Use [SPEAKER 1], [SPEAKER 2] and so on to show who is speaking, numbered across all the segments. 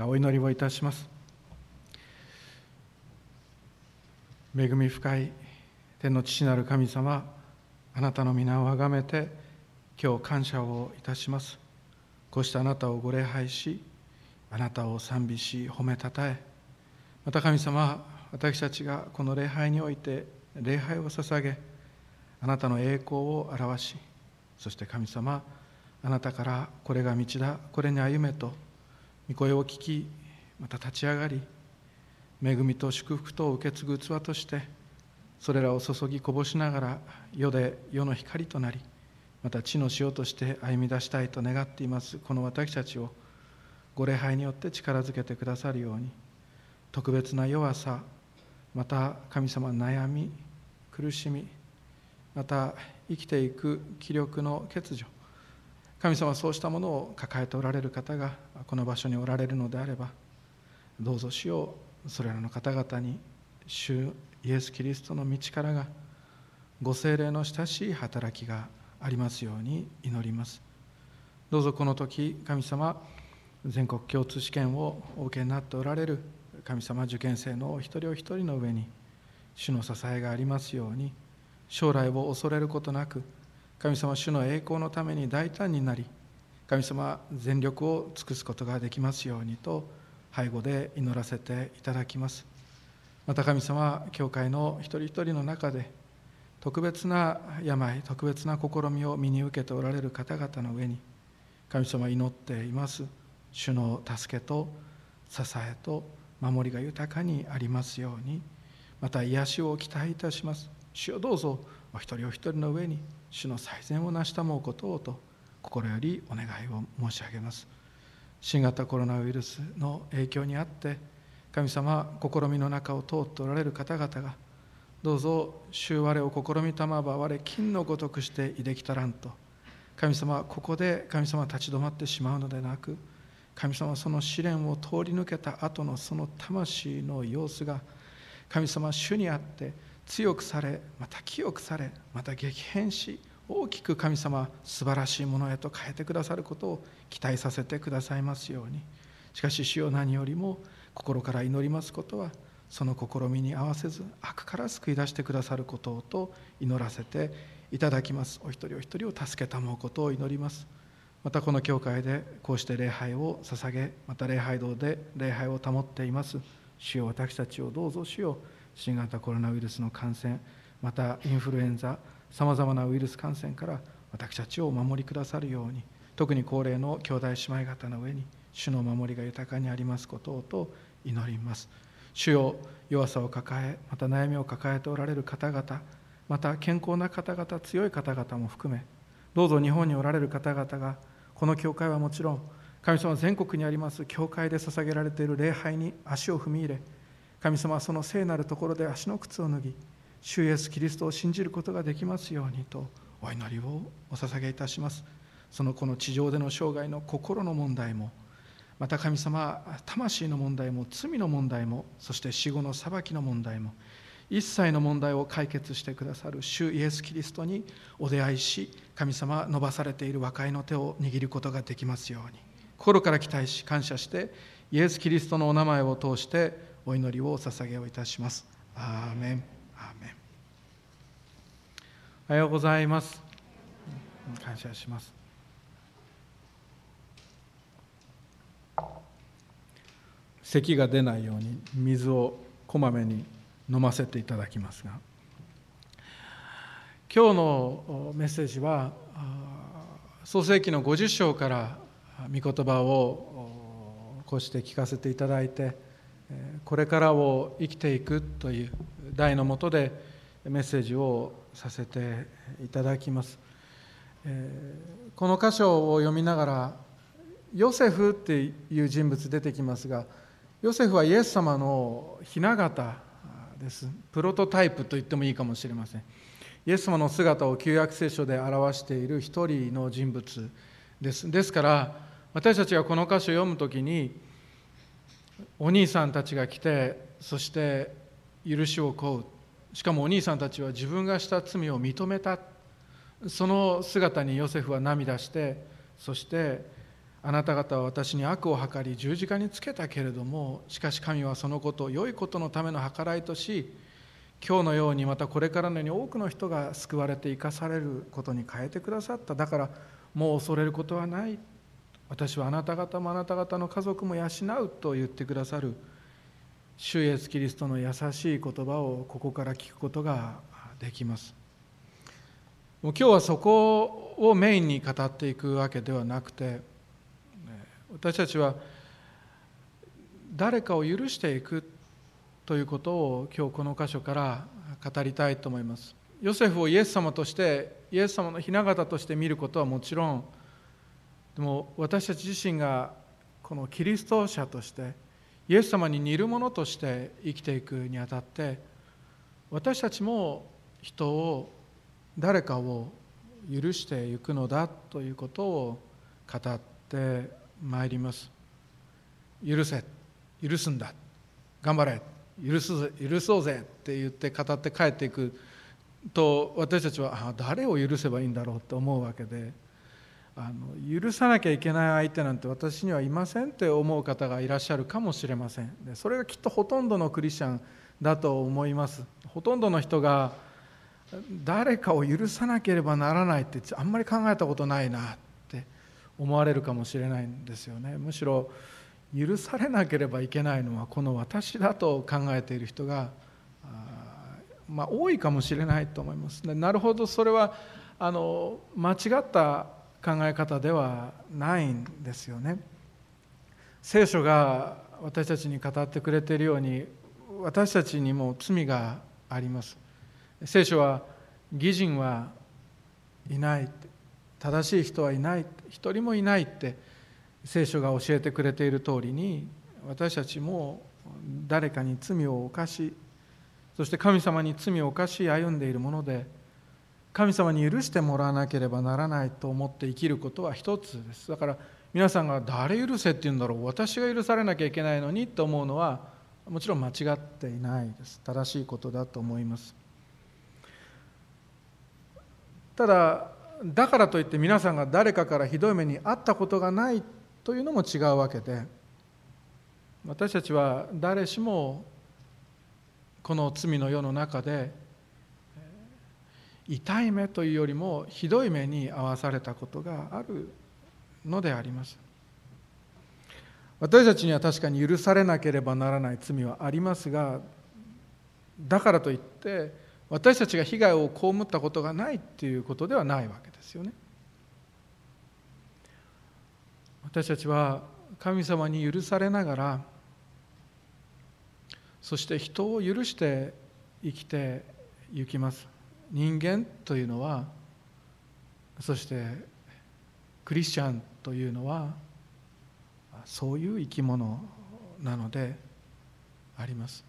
[SPEAKER 1] お祈りをいたします。恵み深い天の父なる神様あなたの皆をあがめて今日感謝をいたします。こうしてあなたをご礼拝しあなたを賛美し褒めたたえまた神様私たちがこの礼拝において礼拝を捧げあなたの栄光を表しそして神様あなたからこれが道だこれに歩めと御声を聞きまた立ち上がり恵みと祝福とを受け継ぐ器としてそれらを注ぎこぼしながら世で世の光となりまた地の塩として歩み出したいと願っていますこの私たちをご礼拝によって力づけてくださるように特別な弱さまた神様悩み苦しみまた生きていく気力の欠如神様はそうしたものを抱えておられる方がこの場所におられるのであればどうぞ主よそれらの方々に主イエス・キリストの道からがご精霊の親しい働きがありますように祈ります。どうぞこの時神様全国共通試験をお受けになっておられる神様受験生のお一人お一人の上に主の支えがありますように将来を恐れることなく神様主の栄光のために大胆になり神様全力を尽くすことができますようにと背後で祈らせていただきます。また神様教会の一人一人の中で特別な病特別な試みを身に受けておられる方々の上に神様祈っています。主の助けと支えと守りが豊かにありますようにまた癒しを期待いたします。主をどうぞお一人お一人の上に主の最善を成したもうことをと心よりお願いを申し上げます。新型コロナウイルスの影響にあって神様試みの中を通っておられる方々がどうぞ主我を試みたまば我金のごとくしていできたらんと神様はここで神様立ち止まってしまうのでなく神様はその試練を通り抜けた後のその魂の様子が神様主にあって強くされまた清くされまた激変し大きく神様素晴らしいものへと変えてくださることを期待させてくださいますように。しかし主よ何よりも心から祈りますことはその試みに合わせず悪から救い出してくださることをと祈らせていただきます。お一人お一人を助けたもうことを祈ります。またこの教会でこうして礼拝を捧げまた礼拝堂で礼拝を保っています。主よ私たちをどうぞ主よ新型コロナウイルスの感染またインフルエンザさまざまなウイルス感染から私たちをお守りくださるように特に高齢の兄弟姉妹方の上に主の守りが豊かにありますことをと祈ります。主よ弱さを抱えまた悩みを抱えておられる方々また健康な方々強い方々も含めどうぞ日本におられる方々がこの教会はもちろん神様全国にあります教会で捧げられている礼拝に足を踏み入れ神様はその聖なるところで足の靴を脱ぎ主イエスキリストを信じることができますようにとお祈りをお捧げいたします。そのこの地上での生涯の心の問題もまた神様魂の問題も罪の問題もそして死後の裁きの問題も一切の問題を解決してくださる主イエス・キリストにお出会いし神様伸ばされている和解の手を握ることができますように心から期待し感謝してイエス・キリストのお名前を通してお祈りをお捧げをいたします。アーメン。アーメン。おはようございます。感謝します。咳が出ないように水をこまめに飲ませていただきますが今日のメッセージは創世紀の50章から御言葉をこうして聞かせていただいてこれからを生きていくという題のもとでメッセージをさせていただきます。この箇所を読みながらヨセフっていう人物出てきますがヨセフはイエス様の雛形です。プロトタイプと言ってもいいかもしれません。イエス様の姿を旧約聖書で表している一人の人物です。ですから私たちがこの箇所を読むときにお兄さんたちが来てそして許しを請う。しかもお兄さんたちは自分がした罪を認めた。その姿にヨセフは涙してそしてあなた方は私に悪を図り十字架につけたけれどもしかし神はそのことを良いことのための計らいとし今日のようにまたこれからのように多くの人が救われて生かされることに変えてくださった。だからもう恐れることはない。私はあなた方もあなた方の家族も養うと言ってくださる。主イエスキリストの優しい言葉をここから聞くことができます。もう今日はそこをメインに語っていくわけではなくて私たちは誰かを許していくということを今日この箇所から語りたいと思います。ヨセフをイエス様としてイエス様の雛形として見ることはもちろんでも私たち自身がこのキリスト者としてイエス様に似るものとして生きていくにあたって私たちも人を誰かを許していくのだということを語ってまいります。許せ許すんだ。頑張れ。許す許そうぜって言って語って帰っていくと私たちはあ誰を許せばいいんだろうと思うわけであの許さなきゃいけない相手なんて私にはいませんって思う方がいらっしゃるかもしれません。でそれがきっとほとんどのクリスチャンだと思います。ほとんどの人が誰かを許さなければならないってあんまり考えたことないなって思われるかもしれないんですよね。むしろ許されなければいけないのはこの私だと考えている人がまあ、多いかもしれないと思います。なるほどそれはあの間違った考え方ではないんですよね。聖書が私たちに語ってくれているように私たちにも罪があります。聖書は義人はいない正しい人はいない一人もいないって聖書が教えてくれている通りに私たちも誰かに罪を犯しそして神様に罪を犯し歩んでいるもので神様に許してもらわなければならないと思って生きることは一つです。だから皆さんが誰許せって言うんだろう。私が許されなきゃいけないのにと思うのはもちろん間違っていないです。正しいことだと思います。ただだからといって皆さんが誰かからひどい目に遭ったことがないというのも違うわけで私たちは誰しもこの罪の世の中で痛い目というよりもひどい目に遭わされたことがあるのであります。私たちには確かに許されなければならない罪はありますがだからといって私たちが被害を被ったことがないっていうことではないわけですよね。私たちは神様に許されながらそして人を許して生きてゆきます。人間というのはそしてクリスチャンというのはそういう生き物なのであります。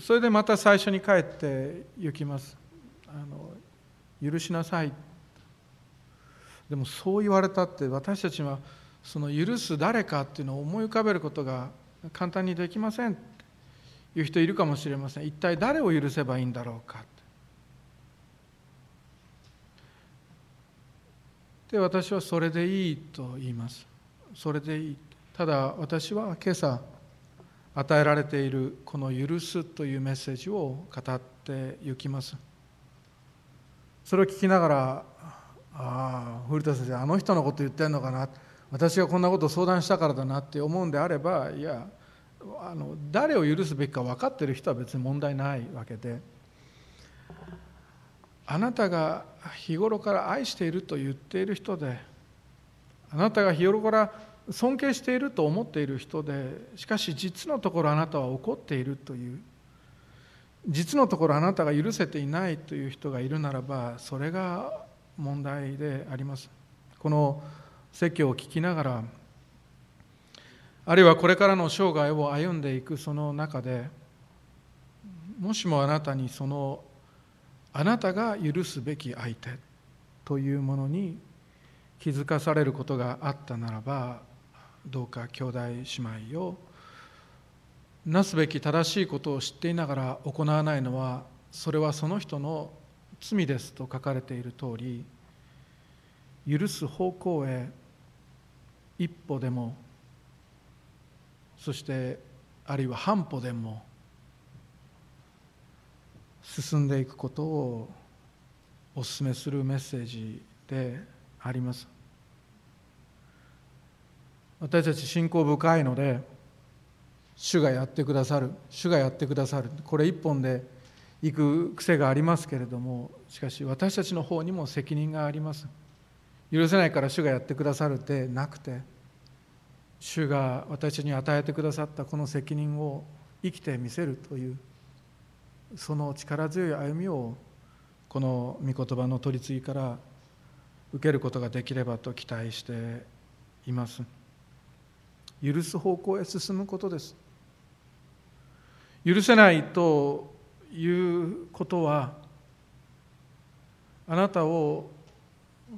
[SPEAKER 1] それでまた最初に帰って行きます。あの許しなさい。でもそう言われたって私たちはその許す誰かっていうのを思い浮かべることが簡単にできません。いう人いるかもしれません。一体誰を許せばいいんだろうか。で私はそれでいいと言います。それでいい。ただ私は今朝与えられているこの「許す」というメッセージを語ってゆきます。それを聞きながらああ古田先生あの人のこと言ってんのかな。私がこんなことを相談したからだなって思うんであればいやあの誰を許すべきか分かってる人は別に問題ないわけで。あなたが日頃から愛していると言っている人であなたが日頃から尊敬していると思っている人でしかし実のところあなたは怒っているという実のところあなたが許せていないという人がいるならばそれが問題であります。この説教を聞きながらあるいはこれからの生涯を歩んでいくその中でもしもあなたにそのあなたが許すべき相手というものに気づかされることがあったならばどうか兄弟姉妹をなすべき正しいことを知っていながら行わないのはそれはその人の罪ですと書かれている通り許す方向へ一歩でもそしてあるいは半歩でも進んでいくことをお勧めするメッセージであります。私たち信仰深いので主がやってくださる主がやってくださるこれ一本で行く癖がありますけれどもしかし私たちの方にも責任があります。許せないから主がやってくださるでなくて主が私に与えてくださったこの責任を生きてみせるというその力強い歩みをこの御言葉の取り次ぎから受けることができればと期待しています。許す方向へ進むことです。許せないということはあなたを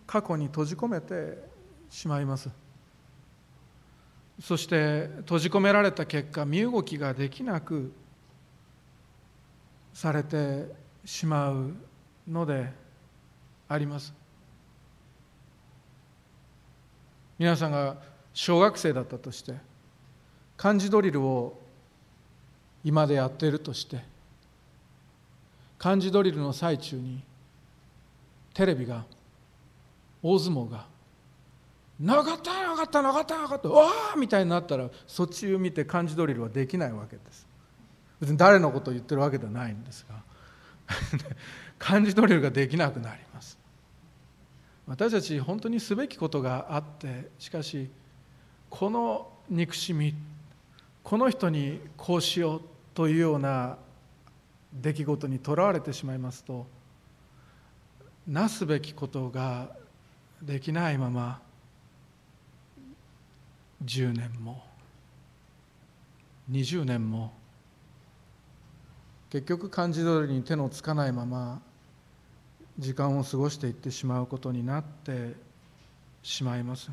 [SPEAKER 1] 過去に閉じ込めてしまいます。そして閉じ込められた結果身動きができなくされてしまうのであります皆さんが小学生だったとして漢字ドリルを今でやっているとして漢字ドリルの最中にテレビが大相撲が「なかったなかったなかったなかったわあ!」みたいになったらそっちを見て漢字ドリルはできないわけです別に誰のことを言ってるわけではないんですが漢字ドリルができなくなります。私たち本当にすべきことがあってしかしこの憎しみこの人にこうしようというような出来事にとらわれてしまいますとなすべきことができないまま10年も20年も結局漢字通りに手のつかないまま時間を過ごしていってしまうことになってしまいます。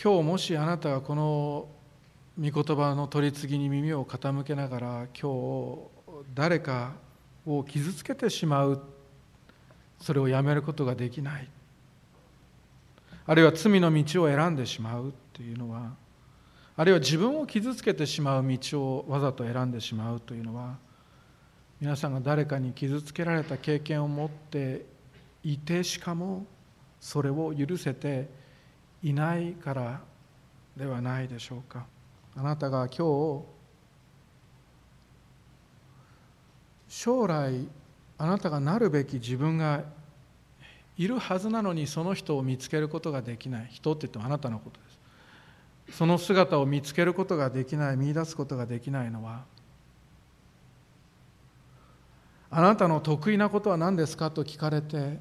[SPEAKER 1] 今日もしあなたがこの御言葉の取り次ぎに耳を傾けながら今日誰かを傷つけてしまう。それをやめることができない。あるいは罪の道を選んでしまう。というのはあるいは自分を傷つけてしまう道をわざと選んでしまうというのは皆さんが誰かに傷つけられた経験を持っていてしかもそれを許せていないからではないでしょうか。あなたが今日将来あなたがなるべき自分がいるはずなのにその人を見つけることができない。人って言ってもあなたのことですその姿を見つけることができない見出すことができないのはあなたの得意なことは何ですかと聞かれて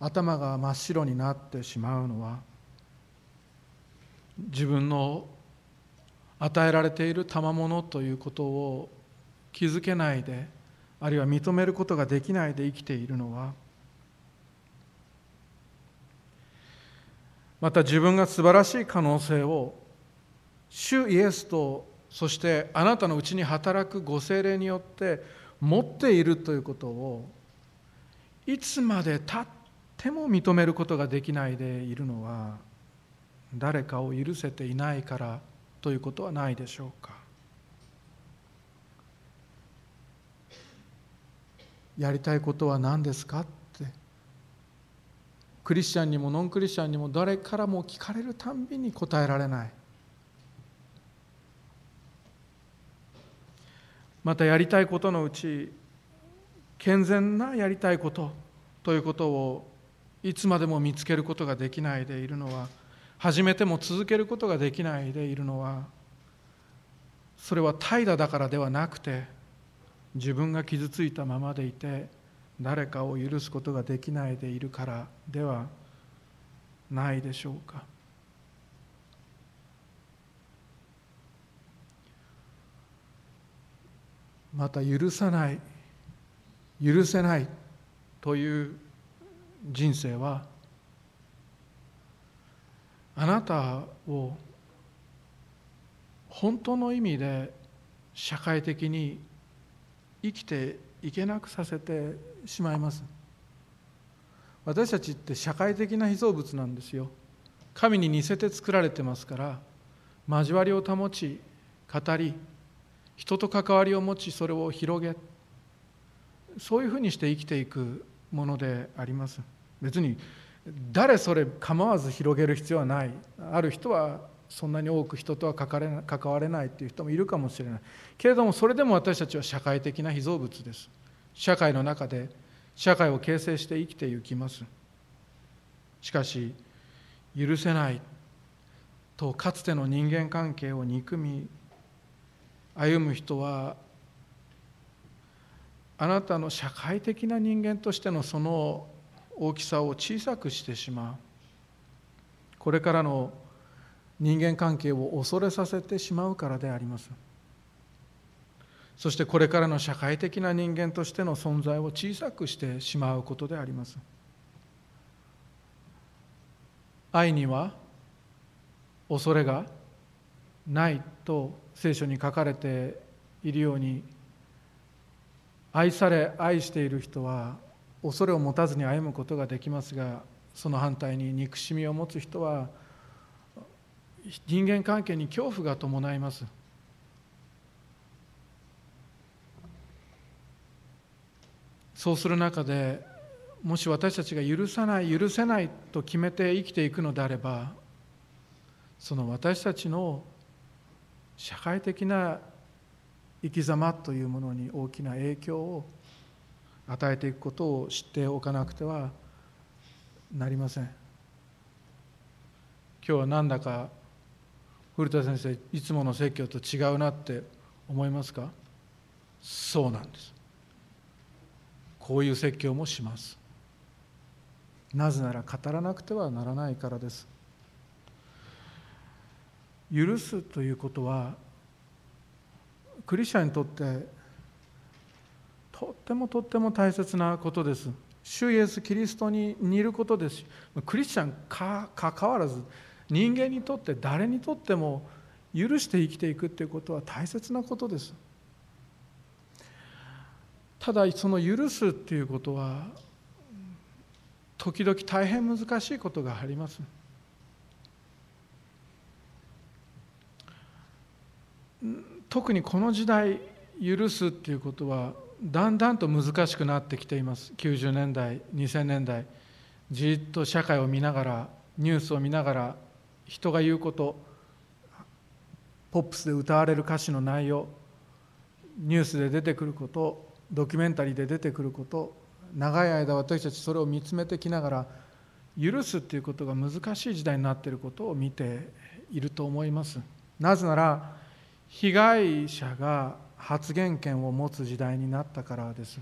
[SPEAKER 1] 頭が真っ白になってしまうのは自分の与えられている賜物ということを気づけないであるいは認めることができないで生きているのはまた自分が素晴らしい可能性を主イエスとそしてあなたのうちに働くご精霊によって持っているということをいつまでたっても認めることができないでいるのは誰かを許せていないからということはないでしょうか。やりたいことは何ですか？クリスチャンにもノンクリスチャンにも誰からも聞かれるたんびに答えられない。またやりたいことのうち健全なやりたいことということをいつまでも見つけることができないでいるのは始めても続けることができないでいるのはそれは怠惰だからではなくて自分が傷ついたままでいて誰かを許すことができないでいるからではないでしょうか。また許さない許せないという人生はあなたを本当の意味で社会的に生きていけなくさせてしまいます。私たちって社会的な被造物なんですよ。神に似せて作られてますから交わりを保ち語り人と関わりを持ちそれを広げそういうふうにして生きていくものであります。別に誰それ構わず広げる必要はない。ある人はそんなに多く人とは関われないっていう人もいるかもしれない。けれどもそれでも私たちは社会的な被造物です。社会の中で社会を形成して生きていきます。しかし許せないとかつての人間関係を憎み歩む人はあなたの社会的な人間としてのその大きさを小さくしてしまう。これからの人間関係を恐れさせてしまうからであります。そしてこれからの社会的な人間としての存在を小さくしてしまうことであります。愛には恐れがないと聖書に書かれているように愛され愛している人は恐れを持たずに歩むことができますがその反対に憎しみを持つ人は人間関係に恐怖が伴います。そうする中でもし私たちが許さない許せないと決めて生きていくのであればその私たちの社会的な生き様というものに大きな影響を与えていくことを知っておかなくてはなりません。今日はなんだか古田先生いつもの説教と違うなって思いますか？そうなんです。こういう説教もします。なぜなら語らなくてはならないからです。許すということはクリスチャンにとってとってもとっても大切なことです。主イエス・キリストに似ることです。しクリスチャンかかわらず人間にとって誰にとっても許して生きていくっていうことは大切なことです。ただその許すっていうことは時々大変難しいことがあります。特にこの時代許すっていうことはだんだんと難しくなってきています。90年代2000年代じっと社会を見ながらニュースを見ながら人が言うことポップスで歌われる歌詞の内容ニュースで出てくることドキュメンタリーで出てくること長い間私たちそれを見つめてきながら許すっていうことが難しい時代になっていることを見ていると思います。なぜなら被害者が発言権を持つ時代になったからです。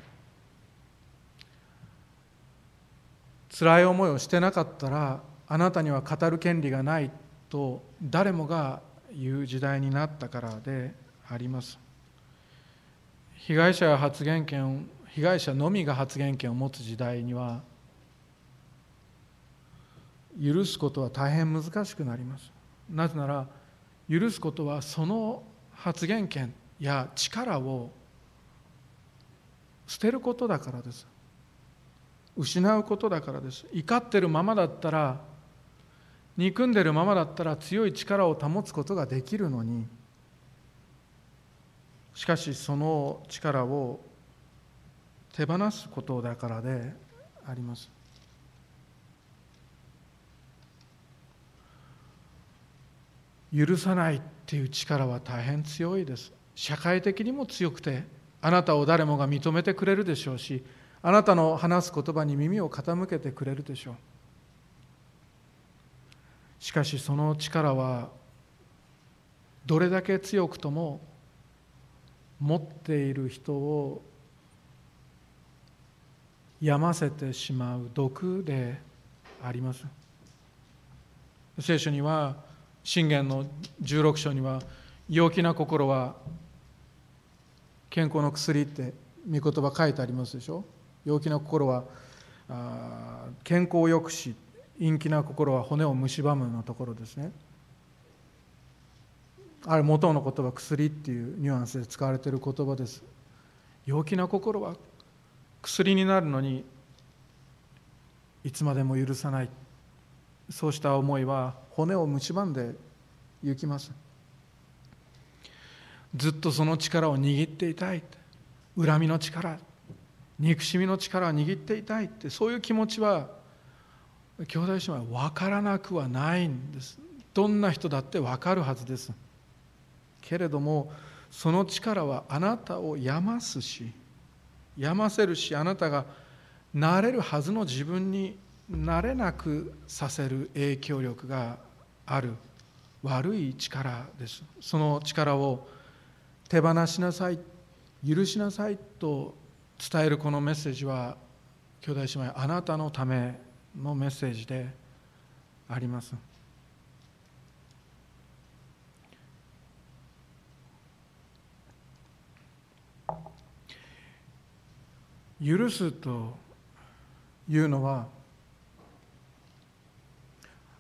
[SPEAKER 1] 辛い思いをしてなかったらあなたには語る権利がないと誰もが言う時代になったからであります。被害者が発言権被害者のみが発言権を持つ時代には許すことは大変難しくなります。なぜなら許すことはその発言権や力を捨てることだからです。失うことだからです。怒ってるままだったら憎んでるままだったら強い力を保つことができるのにしかしその力を手放すことだからであります。許さないっていう力は大変強いです。社会的にも強くてあなたを誰もが認めてくれるでしょうしあなたの話す言葉に耳を傾けてくれるでしょう。しかしその力はどれだけ強くとも持っている人を病ませてしまう毒であります。聖書には信玄の16章には陽気な心は健康の薬って御言葉書いてありますでしょ。陽気な心は健康を良くし陰気な心は骨を蝕むのところですね。あれ元の言葉薬っていうニュアンスで使われている言葉です。陽気な心は薬になるのにいつまでも許さない。そうした思いは骨を蝕んで行きます。ずっとその力を握っていたい。恨みの力憎しみの力を握っていたいってそういう気持ちは兄弟姉妹は分からなくはないんです。どんな人だって分かるはずです。けれどもその力はあなたを病ますし病ませるしあなたがなれるはずの自分になれなくさせる影響力がある悪い力です。その力を手放しなさい許しなさいと伝えるこのメッセージは兄弟姉妹あなたのためのメッセージであります。許すというのは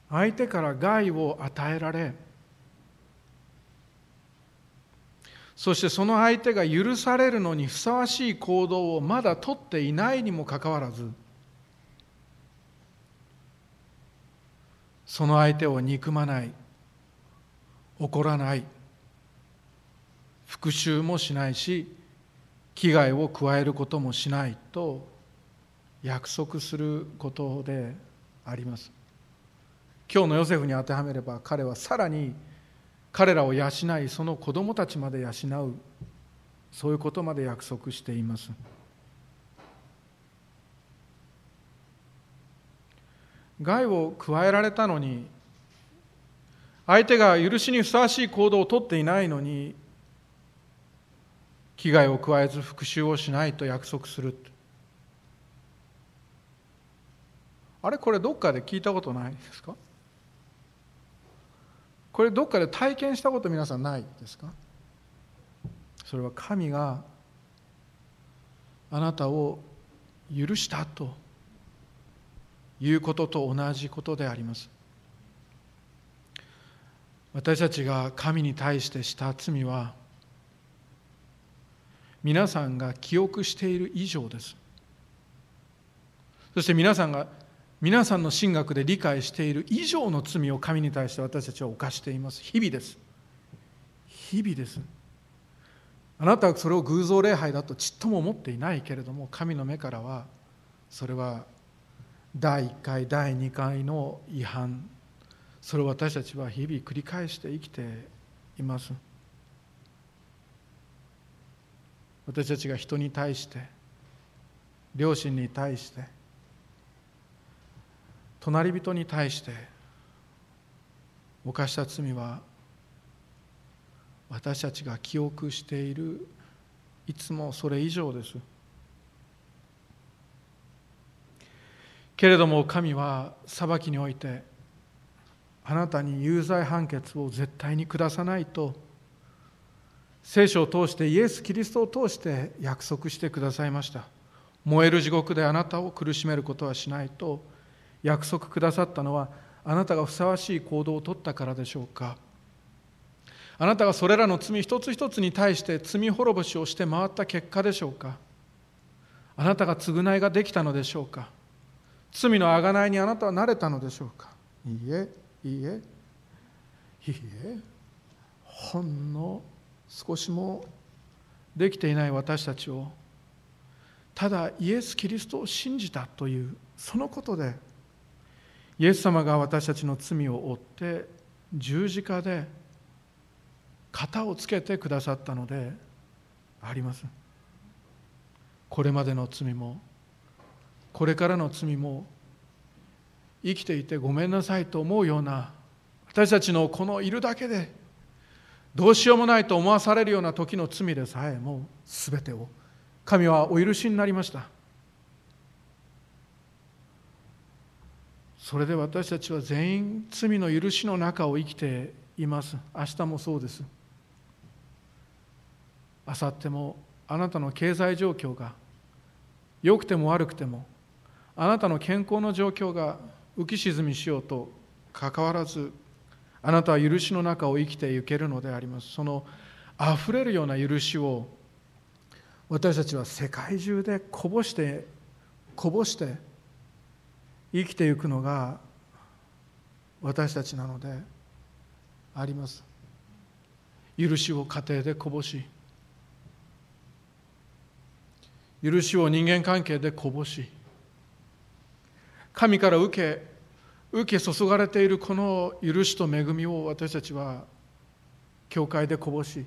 [SPEAKER 1] 相手から害を与えられそしてその相手が許されるのにふさわしい行動をまだとっていないにもかかわらずその相手を憎まない怒らない復讐もしないし危害を加えることもしないと約束することであります。今日のヨセフに当てはめれば彼はさらに彼らを養いその子供たちまで養うそういうことまで約束しています。害を加えられたのに相手が許しにふさわしい行動をとっていないのに危害を加えず復讐をしないと約束する。あれ？これどっかで聞いたことないですか？これどっかで体験したこと皆さんないですか？それは神があなたを許したということと同じことであります。私たちが神に対してした罪は皆さんが記憶している以上です。そして皆さんが皆さんの神学で理解している以上の罪を神に対して私たちは犯しています。日々です。日々です。あなたはそれを偶像礼拝だとちっとも思っていないけれども神の目からはそれは第1回第2回の違反それを私たちは日々繰り返して生きています。私たちが人に対して両親に対して隣人に対して犯した罪は私たちが記憶しているいつもそれ以上です。けれども神は裁きにおいてあなたに有罪判決を絶対に下さないと聖書を通してイエス・キリストを通して約束してくださいました。燃える地獄であなたを苦しめることはしないと約束くださったのはあなたがふさわしい行動をとったからでしょうか。あなたがそれらの罪一つ一つに対して罪滅ぼしをして回った結果でしょうか。あなたが償いができたのでしょうか。罪の贖いにあなたは慣れたのでしょうか。いいえいいえいいえほんの少しもできていない私たちを。ただイエス・キリストを信じたというそのことでイエス様が私たちの罪を負って十字架で型をつけてくださったのであります。これまでの罪もこれからの罪も生きていてごめんなさいと思うような私たちのこのいるだけでどうしようもないと思わされるような時の罪でさえもう全てを。神はお許しになりました。それで私たちは全員罪の許しの中を生きています。明日もそうです。明後日もあなたの経済状況が良くても悪くてもあなたの健康の状況が浮き沈みしようとかかわらずあなたは許しの中を生きていけるのであります。そのあふれるような許しを私たちは世界中でこぼしてこぼして生きていくのが私たちなのであります。許しを家庭でこぼし許しを人間関係でこぼし神から受け受け注がれているこの許しと恵みを私たちは教会でこぼし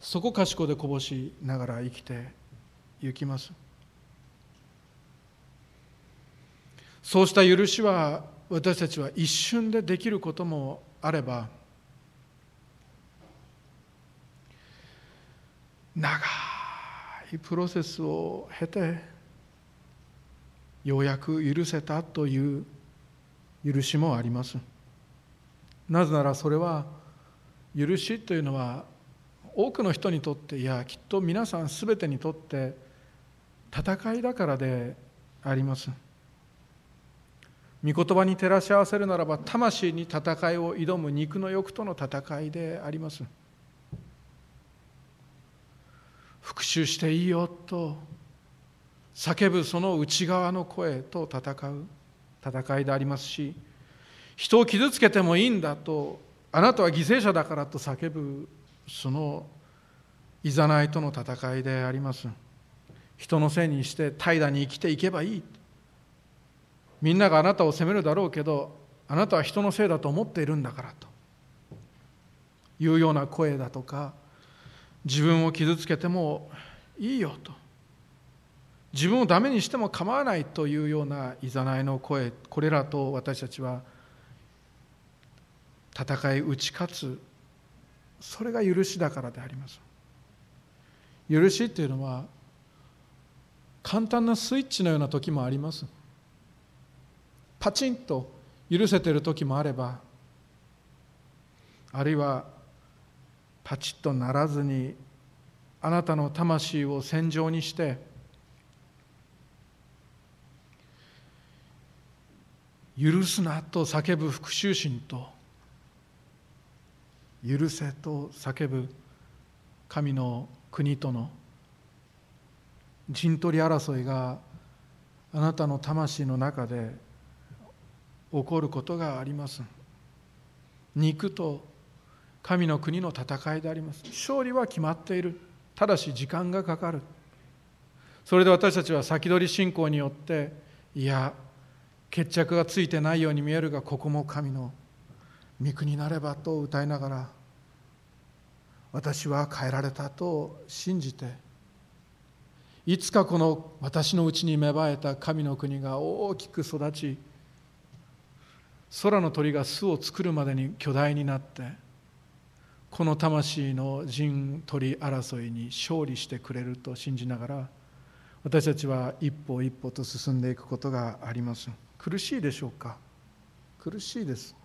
[SPEAKER 1] そこかしこでこぼしながら生きてゆきます。そうした許しは私たちは一瞬でできることもあれば長いプロセスを経てようやく許せたという許しもあります。なぜならそれは許しというのは多くの人にとっていやきっと皆さん全てにとって戦いだからであります。御言葉に照らし合わせるならば魂に戦いを挑む肉の欲との戦いであります。復讐していいよと叫ぶその内側の声と戦う。戦いでありますし人を傷つけてもいいんだとあなたは犠牲者だからと叫ぶそのいざないとの戦いであります。人のせいにして怠惰に生きていけばいい。みんながあなたを責めるだろうけどあなたは人のせいだと思っているんだからと。いうような声だとか自分を傷つけてもいいよと。自分をダメにしても構わないというようないざないの声これらと私たちは戦い打ち勝つ。それが許しだからであります。許しっていうのは簡単なスイッチのような時もあります。パチンと許せてる時もあればあるいはパチッとならずにあなたの魂を戦場にして許すなと叫ぶ復讐心と許せと叫ぶ神の国との陣取り争いがあなたの魂の中で起こることがあります。肉と神の国の戦いであります。勝利は決まっている。ただし時間がかかる。それで私たちは先取り信仰によっていや決着がついてないように見えるがここも神の御国になればと歌いながら私は変えられたと信じていつかこの私のうちに芽生えた神の国が大きく育ち空の鳥が巣を作るまでに巨大になってこの魂の陣取り争いに勝利してくれると信じながら私たちは一歩一歩と進んでいくことがあります。苦しいでしょうか？苦しいです。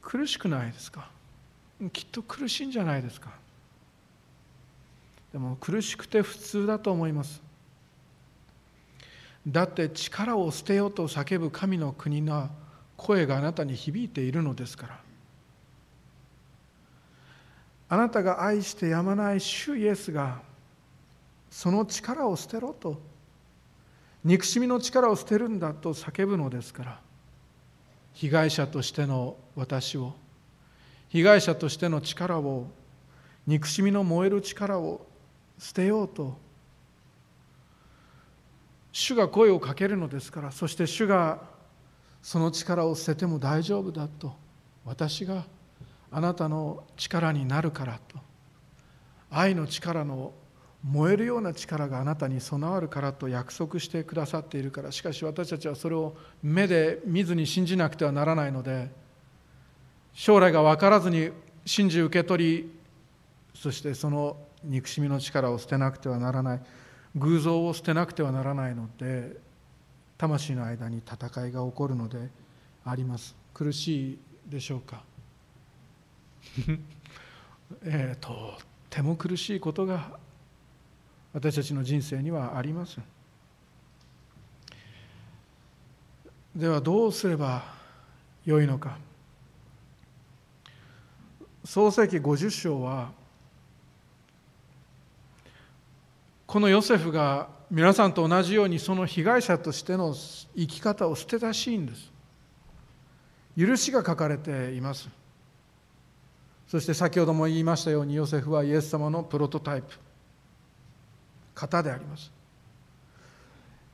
[SPEAKER 1] 苦しくないですか？きっと苦しいんじゃないですか？でも苦しくて普通だと思います。だって力を捨てようと叫ぶ神の国の声があなたに響いているのですから。あなたが愛してやまない主イエスがその力を捨てろと憎しみの力を捨てるんだと叫ぶのですから被害者としての私を被害者としての力を憎しみの燃える力を捨てようと主が声をかけるのですからそして主がその力を捨てても大丈夫だと私があなたの力になるからと愛の力の燃えるような力があなたに備わるからと約束してくださっているから。しかし私たちはそれを目で見ずに信じなくてはならないので将来が分からずに信じ受け取りそしてその憎しみの力を捨てなくてはならない。偶像を捨てなくてはならないので魂の間に戦いが起こるのであります。苦しいでしょうか？えー、とっても苦しいことが私たちの人生にはあります。ではどうすればよいのか。創世紀50章はこのヨセフが皆さんと同じようにその被害者としての生き方を捨てたシーンです。許しが書かれています。そして先ほども言いましたようにヨセフはイエス様のプロトタイプ。型であります。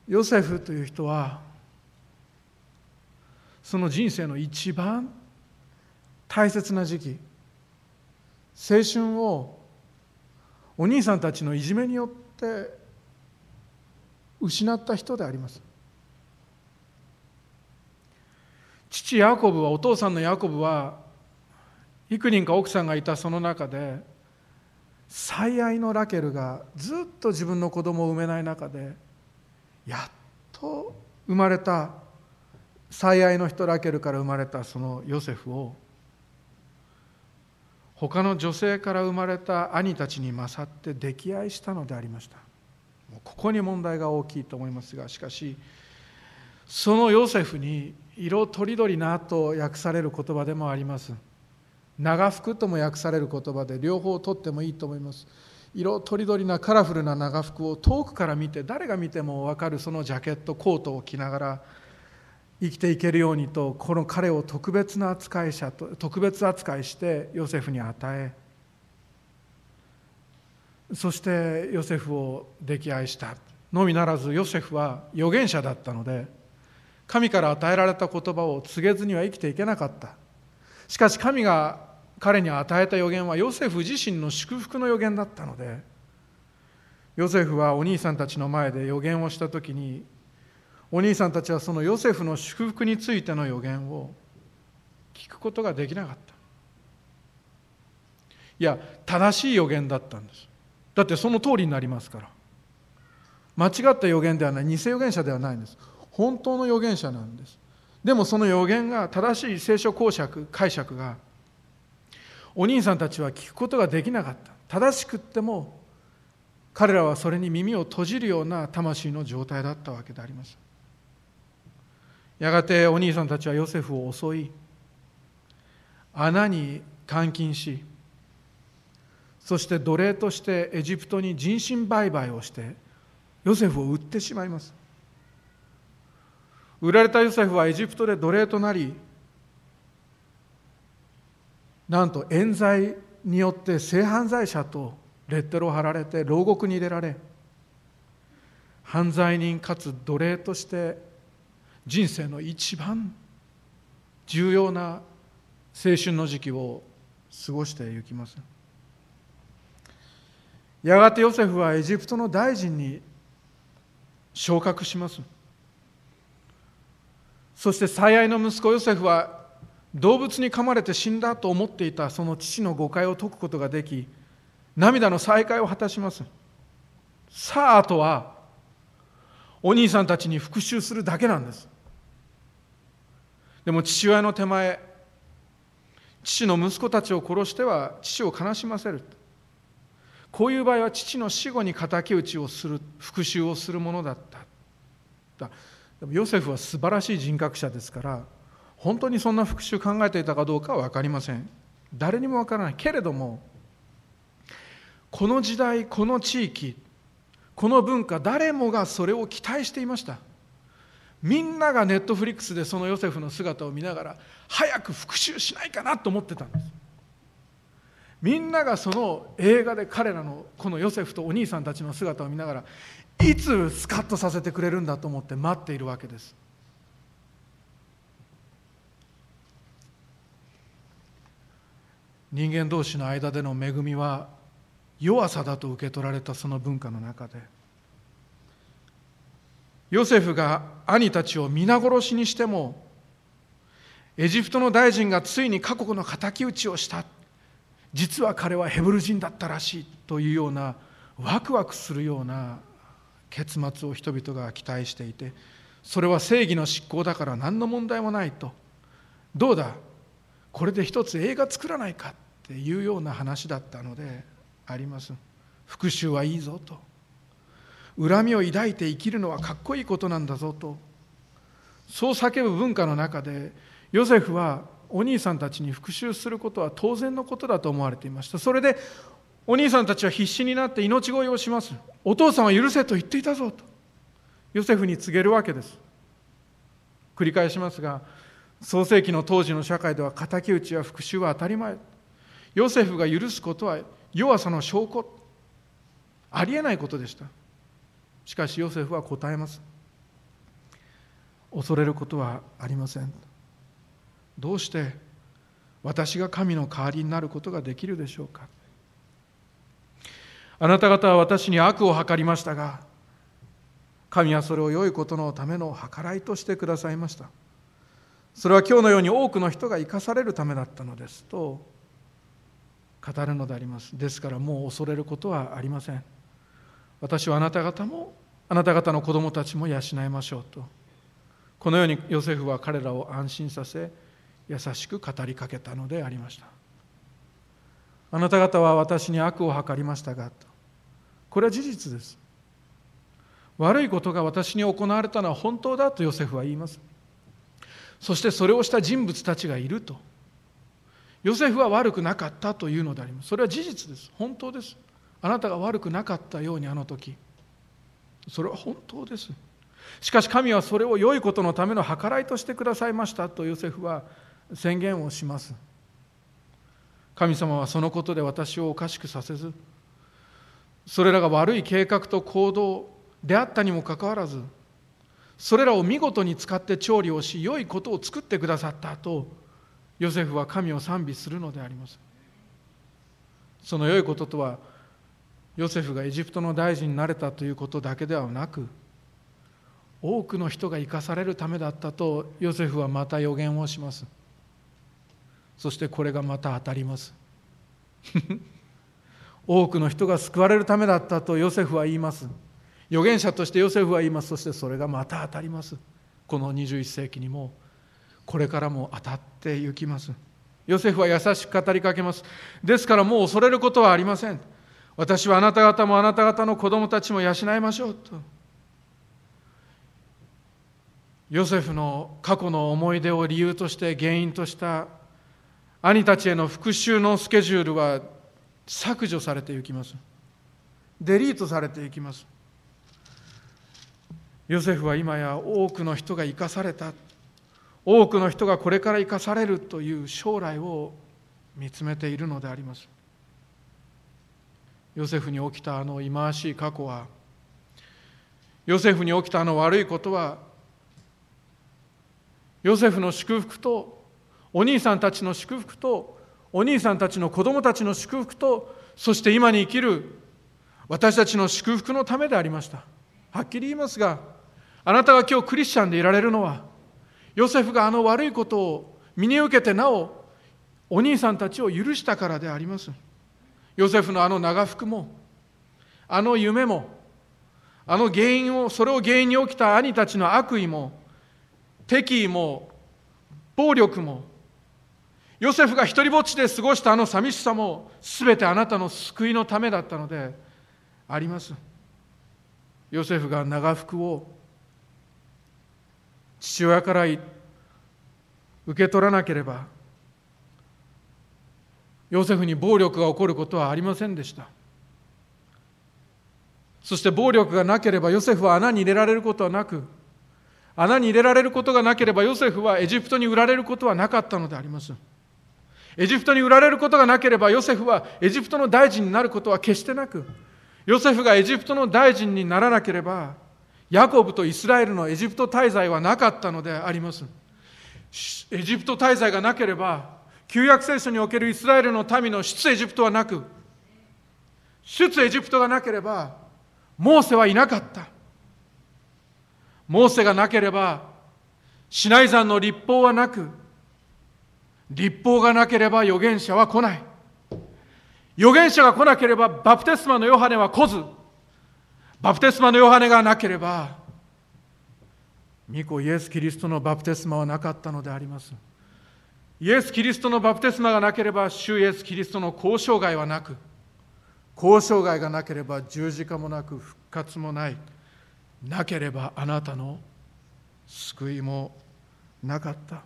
[SPEAKER 1] ヨセフという人はその人生の一番大切な時期青春をお兄さんたちのいじめによって失った人であります。父ヤコブはお父さんのヤコブは幾人か奥さんがいたその中で最愛のラケルがずっと自分の子供を産めない中でやっと生まれた最愛の人ラケルから生まれたそのヨセフを他の女性から生まれた兄たちに勝って溺愛したのでありました。ここに問題が大きいと思いますがしかしそのヨセフに色とりどりなと訳される言葉でもあります。長服とも訳される言葉で両方取ってもいいと思います。色とりどりなカラフルな長服を遠くから見て誰が見ても分かるそのジャケットコートを着ながら生きていけるようにとこの彼を特別な扱い者と特別扱いしてヨセフに与えそしてヨセフを溺愛した。のみならずヨセフは預言者だったので神から与えられた言葉を告げずには生きていけなかった。しかし神が彼に与えた予言はヨセフ自身の祝福の予言だったのでヨセフはお兄さんたちの前で予言をした時にお兄さんたちはそのヨセフの祝福についての予言を聞くことができなかった。いや正しい予言だったんです。だってその通りになりますから。間違った予言ではない。偽預言者ではないんです。本当の預言者なんです。でもその予言が正しい聖書公釈解釈がお兄さんたちは聞くことができなかった。正しくっても彼らはそれに耳を閉じるような魂の状態だったわけであります。やがてお兄さんたちはヨセフを襲い穴に監禁しそして奴隷としてエジプトに人身売買をしてヨセフを売ってしまいます。売られたヨセフはエジプトで奴隷となりなんと冤罪によって性犯罪者とレッテルを貼られて牢獄に入れられ犯罪人かつ奴隷として人生の一番重要な青春の時期を過ごしていきます。やがてヨセフはエジプトの大臣に昇格します。そして最愛の息子ヨセフは動物に噛まれて死んだと思っていたその父の誤解を解くことができ涙の再会を果たします。さああとはお兄さんたちに復讐するだけなんです。でも父親の手前父の息子たちを殺しては父を悲しませる。こういう場合は父の死後に敵討ちをする復讐をするものだった。でもヨセフは素晴らしい人格者ですから本当にそんな復讐考えていたかどうかは分かりません。誰にも分からないけれどもこの時代この地域この文化誰もがそれを期待していました。みんながネットフリックスでそのヨセフの姿を見ながら早く復讐しないかなと思ってたんです。みんながその映画で彼らのこのヨセフとお兄さんたちの姿を見ながらいつスカッとさせてくれるんだと思って待っているわけです。人間同士の間での恵みは弱さだと受け取られたその文化の中で。ヨセフが兄たちを皆殺しにしてもエジプトの大臣がついに過去の敵討ちをした。実は彼はヘブル人だったらしいというようなワクワクするような結末を人々が期待していてそれは正義の執行だから何の問題もないと。どうだ？これで一つ映画作らないかっていうような話だったのであります。復讐はいいぞと。恨みを抱いて生きるのはかっこいいことなんだぞと。そう叫ぶ文化の中でヨセフはお兄さんたちに復讐することは当然のことだと思われていました。それでお兄さんたちは必死になって命乞いをします。お父さんは許せと言っていたぞと。ヨセフに告げるわけです。繰り返しますが創世紀の当時の社会では敵討ちや復讐は当たり前。ヨセフが許すことは弱さの証拠。ありえないことでした。しかしヨセフは答えます。恐れることはありません。どうして私が神の代わりになることができるでしょうか。あなた方は私に悪を図りましたが神はそれを良いことのための計らいとしてくださいました。それは今日のように多くの人が生かされるためだったのですと語るのであります。ですからもう恐れることはありません。私はあなた方もあなた方の子供たちも養いましょうと。このようにヨセフは彼らを安心させ優しく語りかけたのでありました。あなた方は私に悪を図りましたがと。これは事実です。悪いことが私に行われたのは本当だとヨセフは言います。そしてそれをした人物たちがいると。ヨセフは悪くなかったというのであります。それは事実です。本当です。あなたが悪くなかったようにあの時。それは本当です。しかし神はそれを良いことのための計らいとしてくださいましたとヨセフは宣言をします。神様はそのことで私をおかしくさせずそれらが悪い計画と行動であったにもかかわらずそれらを見事に使って調理をし良いことを作ってくださったとヨセフは神を賛美するのであります。その良いこととはヨセフがエジプトの大臣になれたということだけではなく多くの人が生かされるためだったとヨセフはまた予言をします。そしてこれがまた当たります。多くの人が救われるためだったとヨセフは言います。預言者としてヨセフは言います。そしてそれがまた当たります。この21世紀にもこれからも当たってゆきます。ヨセフは優しく語りかけます。ですからもう恐れることはありません。私はあなた方もあなた方の子供たちも養いましょうと。ヨセフの過去の思い出を理由として原因とした兄たちへの復讐のスケジュールは削除されていきます。デリートされていきます。ヨセフは今や多くの人が生かされた。多くの人がこれから生かされるという将来を見つめているのであります。ヨセフに起きたあの忌まわしい過去はヨセフに起きたあの悪いことはヨセフの祝福とお兄さんたちの祝福とお兄さんたちの子供たちの祝福とそして今に生きる私たちの祝福のためでありました。はっきり言いますがあなたが今日クリスチャンでいられるのはヨセフがあの悪いことを身に受けてなおお兄さんたちを許したからであります。ヨセフのあの長服もあの夢もあの原因をそれを原因に起きた兄たちの悪意も敵意も暴力もヨセフが一りぼっちで過ごしたあの寂しさも全てあなたの救いのためだったのであります。ヨセフが長服を父親から受け取らなければヨセフに暴力が起こることはありませんでした。そして暴力がなければヨセフは穴に入れられることはなく穴に入れられることがなければヨセフはエジプトに売られることはなかったのであります。エジプトに売られることがなければヨセフはエジプトの大臣になることは決してなくヨセフがエジプトの大臣にならなければヤコブとイスラエルのエジプト滞在はなかったのであります。エジプト滞在がなければ旧約聖書におけるイスラエルの民の出エジプトはなく出エジプトがなければモーセはいなかった。モーセがなければシナイ山の立法はなく立法がなければ預言者は来ない。預言者が来なければバプテスマのヨハネは来ず。バプテスマのヨハネがなければ御子イエス・キリストのバプテスマはなかったのであります。イエス・キリストのバプテスマがなければ主イエス・キリストの交渉外はなく交渉外がなければ十字架もなく復活もないなければあなたの救いもなかった。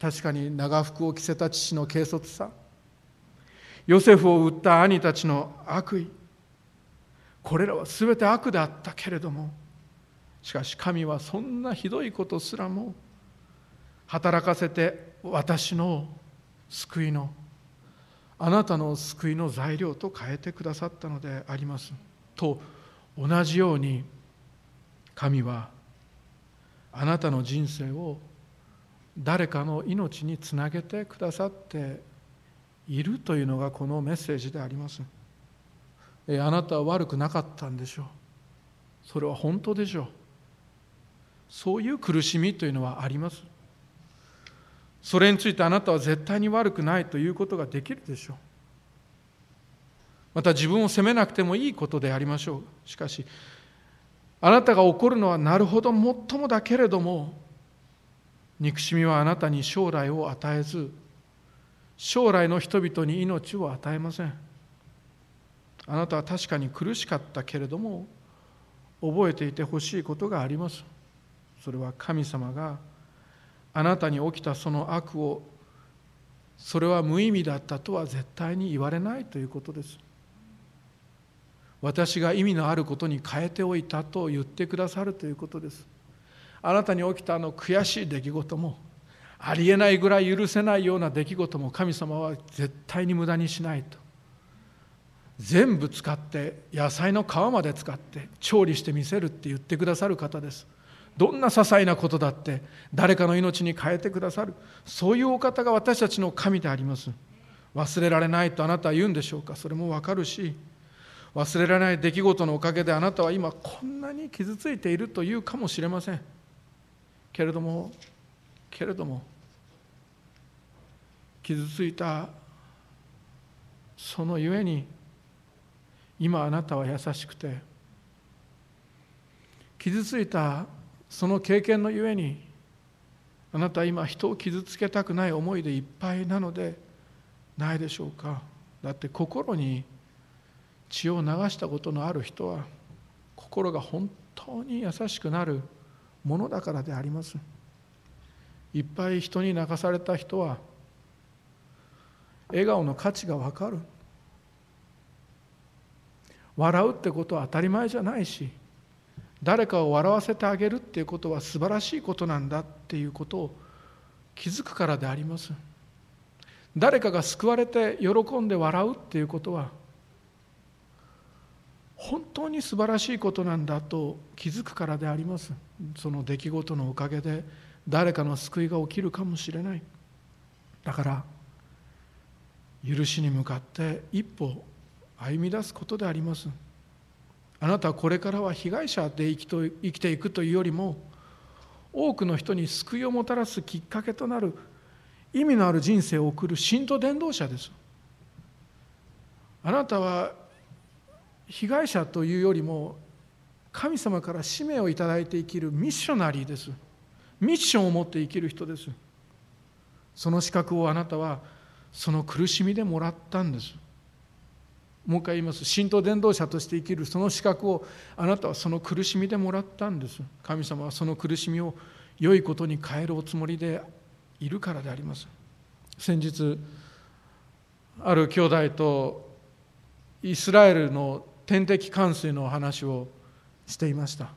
[SPEAKER 1] 確かに長服を着せた父の軽率さヨセフを売った兄たちの悪意これらは全て悪であったけれどもしかし神はそんなひどいことすらも働かせて私の救いのあなたの救いの材料と変えてくださったのであります。と同じように神はあなたの人生を誰かの命につなげてくださっているというのがこのメッセージであります。あなたは悪くなかったんでしょう。それは本当でしょう。そういう苦しみというのはあります。それについてあなたは絶対に悪くないということができるでしょう。また自分を責めなくてもいいことでありましょう。しかしあなたが怒るのはなるほどもっともだけれども憎しみはあなたに将来を与えず将来の人々に命を与えません。あなたは確かに苦しかったけれども覚えていてほしいことがあります。それは神様があなたに起きたその悪をそれは無意味だったとは絶対に言われないということです。私が意味のあることに変えておいたと言ってくださるということです。あなたに起きたあの悔しい出来事もありえないぐらい許せないような出来事も神様は絶対に無駄にしないと。全部使って野菜の皮まで使って調理してみせるって言ってくださる方です。どんな些細なことだって誰かの命に変えてくださる。そういうお方が私たちの神であります。忘れられないとあなたは言うんでしょうか。それもわかるし忘れられない出来事のおかげであなたは今こんなに傷ついているというかもしれません。けれどもけれども傷ついたそのゆえに今あなたは優しくて傷ついたその経験のゆえにあなたは今人を傷つけたくない思いでいっぱいなのでないでしょうか。だって心に血を流したことのある人は心が本当に優しくなるものだからであります。いっぱい人に泣かされた人は笑顔の価値が分かる。笑うってことは当たり前じゃないし誰かを笑わせてあげるっていうことは素晴らしいことなんだっていうことを気づくからであります。誰かが救われて喜んで笑うっていうことは本当に素晴らしいことなんだと気づくからであります。その出来事のおかげで誰かの救いが起きるかもしれない。だから許しに向かって一歩歩み出すことであります。あなたはこれからは被害者で生きと生きていくというよりも多くの人に救いをもたらすきっかけとなる意味のある人生を送る信徒伝道者です。あなたは被害者というよりも神様から使命をいただいて生きるミッショナリーです。ミッションを持って生きる人です。その資格をあなたはその苦しみでもらったんです。もう一回言います。神道伝道者として生きるその資格をあなたはその苦しみでもらったんです。神様はその苦しみを良いことに変えるおつもりでいるからであります。先日ある兄弟とイスラエルの天敵冠水の話をしていました。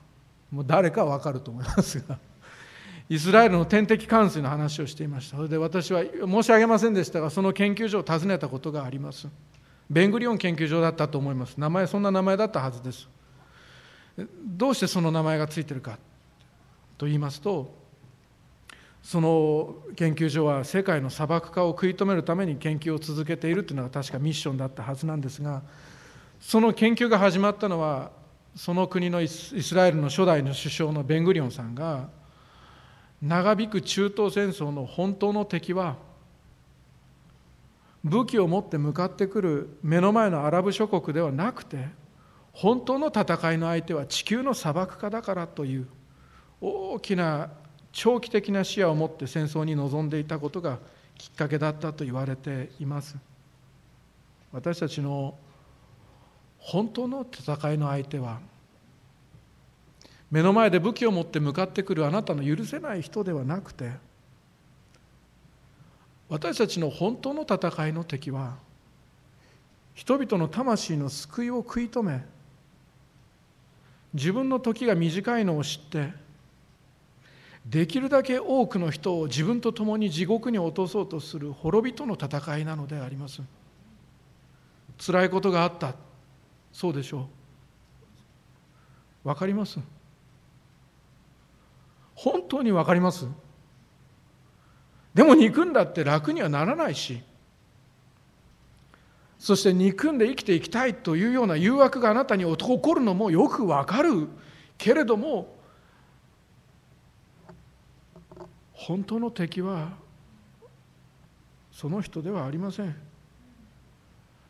[SPEAKER 1] もう誰かわかると思いますが。イスラエルの天敵冠水の話をしていました。それで私は申し上げませんでしたがその研究所を訪ねたことがあります。ベングリオン研究所だったと思います。名前そんな名前だったはずです。どうしてその名前がついてるかと言いますとその研究所は世界の砂漠化を食い止めるために研究を続けているというのが確かミッションだったはずなんですがその研究が始まったのはその国のイスラエルの初代の首相のベングリオンさんが長引く中東戦争の本当の敵は武器を持って向かってくる目の前のアラブ諸国ではなくて本当の戦いの相手は地球の砂漠化だからという大きな長期的な視野を持って戦争に臨んでいたことがきっかけだったと言われています。私たちの本当の戦いの相手は目の前で武器を持って向かってくるあなたの許せない人ではなくて私たちの本当の戦いの敵は人々の魂の救いを食い止め自分の時が短いのを知ってできるだけ多くの人を自分と共に地獄に落とそうとする滅びとの戦いなのであります。辛いことがあった。そうでしょう。わかります？本当にわかります？でも憎んだって楽にはならないしそして憎んで生きていきたいというような誘惑があなたに起こるのもよくわかる。けれども本当の敵はその人ではありません。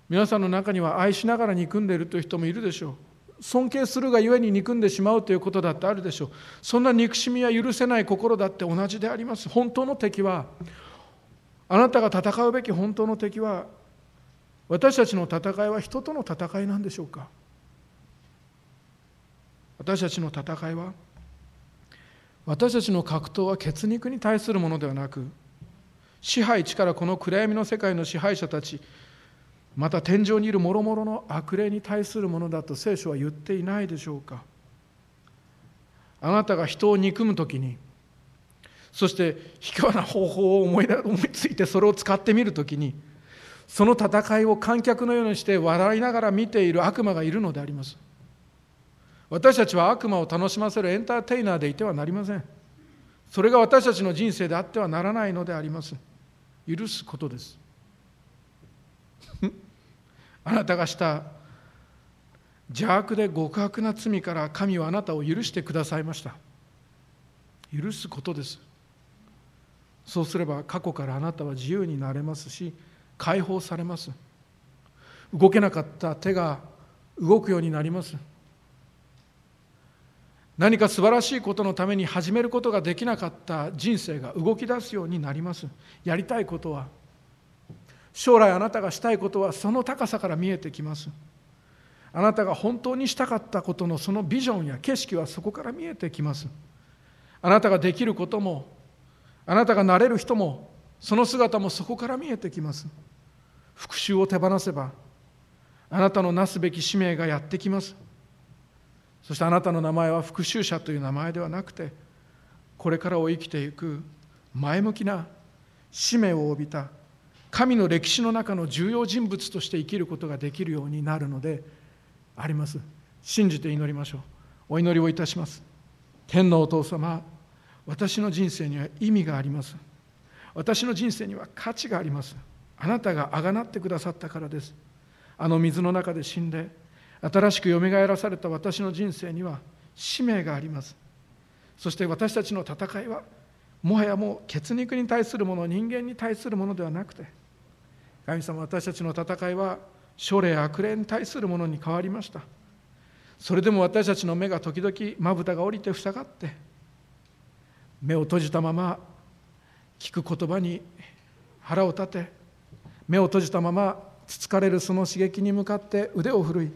[SPEAKER 1] 皆さんの中には愛しながら憎んでいるという人もいるでしょう。尊敬するがゆえに憎んでしまうということだってあるでしょう。そんな憎しみや許せない心だって同じであります。本当の敵はあなたが戦うべき本当の敵は私たちの戦いは人との戦いなんでしょうか。私たちの戦いは私たちの格闘は血肉に対するものではなく支配地からこの暗闇の世界の支配者たちまた天井にいる諸々の悪霊に対するものだと聖書は言っていないでしょうか。あなたが人を憎む時にそして卑怯な方法を思い思いついてそれを使ってみる時にその戦いを観客のようにして笑いながら見ている悪魔がいるのであります。私たちは悪魔を楽しませるエンターテイナーでいてはなりません。それが私たちの人生であってはならないのであります。許すことです。あなたがした邪悪で極悪な罪から神はあなたを許してくださいました。許すことです。そうすれば過去からあなたは自由になれますし解放されます。動けなかった手が動くようになります。何か素晴らしいことのために始めることができなかった人生が動き出すようになります。やりたいことは将来あなたがしたいことはその高さから見えてきます。あなたが本当にしたかったことのそのビジョンや景色はそこから見えてきます。あなたができることもあなたがなれる人もその姿もそこから見えてきます。復讐を手放せばあなたのなすべき使命がやってきます。そしてあなたの名前は復讐者という名前ではなくてこれからを生きていく前向きな使命を帯びた神の歴史の中の重要人物として生きることができるようになるのであります。信じて祈りましょう。お祈りをいたします。天のお父様私の人生には意味があります。私の人生には価値があります。あなたがあがなってくださったからです。あの水の中で死んで新しくよみがえらされた私の人生には使命があります。そして私たちの戦いはもはやもう血肉に対するもの人間に対するものではなくて神様私たちの戦いは書霊悪霊に対するものに変わりました。それでも私たちの目が時々まぶたが降りて塞がって目を閉じたまま聞く言葉に腹を立て目を閉じたままつつかれるその刺激に向かって腕を振るい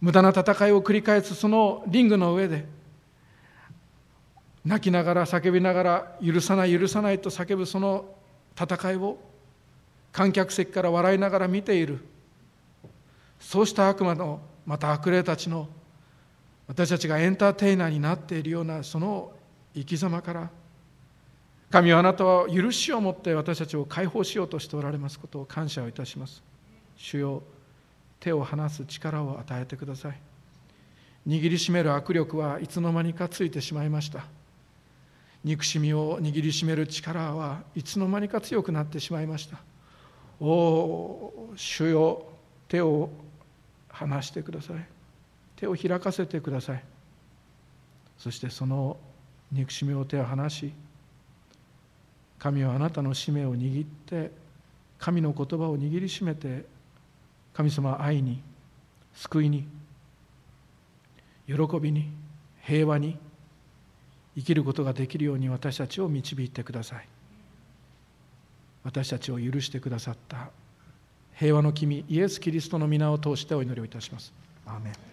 [SPEAKER 1] 無駄な戦いを繰り返すそのリングの上で泣きながら叫びながら許さない許さないと叫ぶその戦いを観客席から笑いながら見ているそうした悪魔のまた悪霊たちの私たちがエンターテイナーになっているようなその生き様から神はあなたは許しを持って私たちを解放しようとしておられますことを感謝をいたします。主よ手を離す力を与えてください。握りしめる握力はいつの間にかついてしまいました。憎しみを握りしめる力はいつの間にか強くなってしまいました。お、主よ手を離してください。手を開かせてください。そしてその憎しみを手を離し、神はあなたの使命を握って神の言葉を握りしめて神様は愛に救いに喜びに平和に生きることができるように私たちを導いてください私たちを許してくださった平和の君イエス・キリストの皆を通してお祈りをいたします。アーメン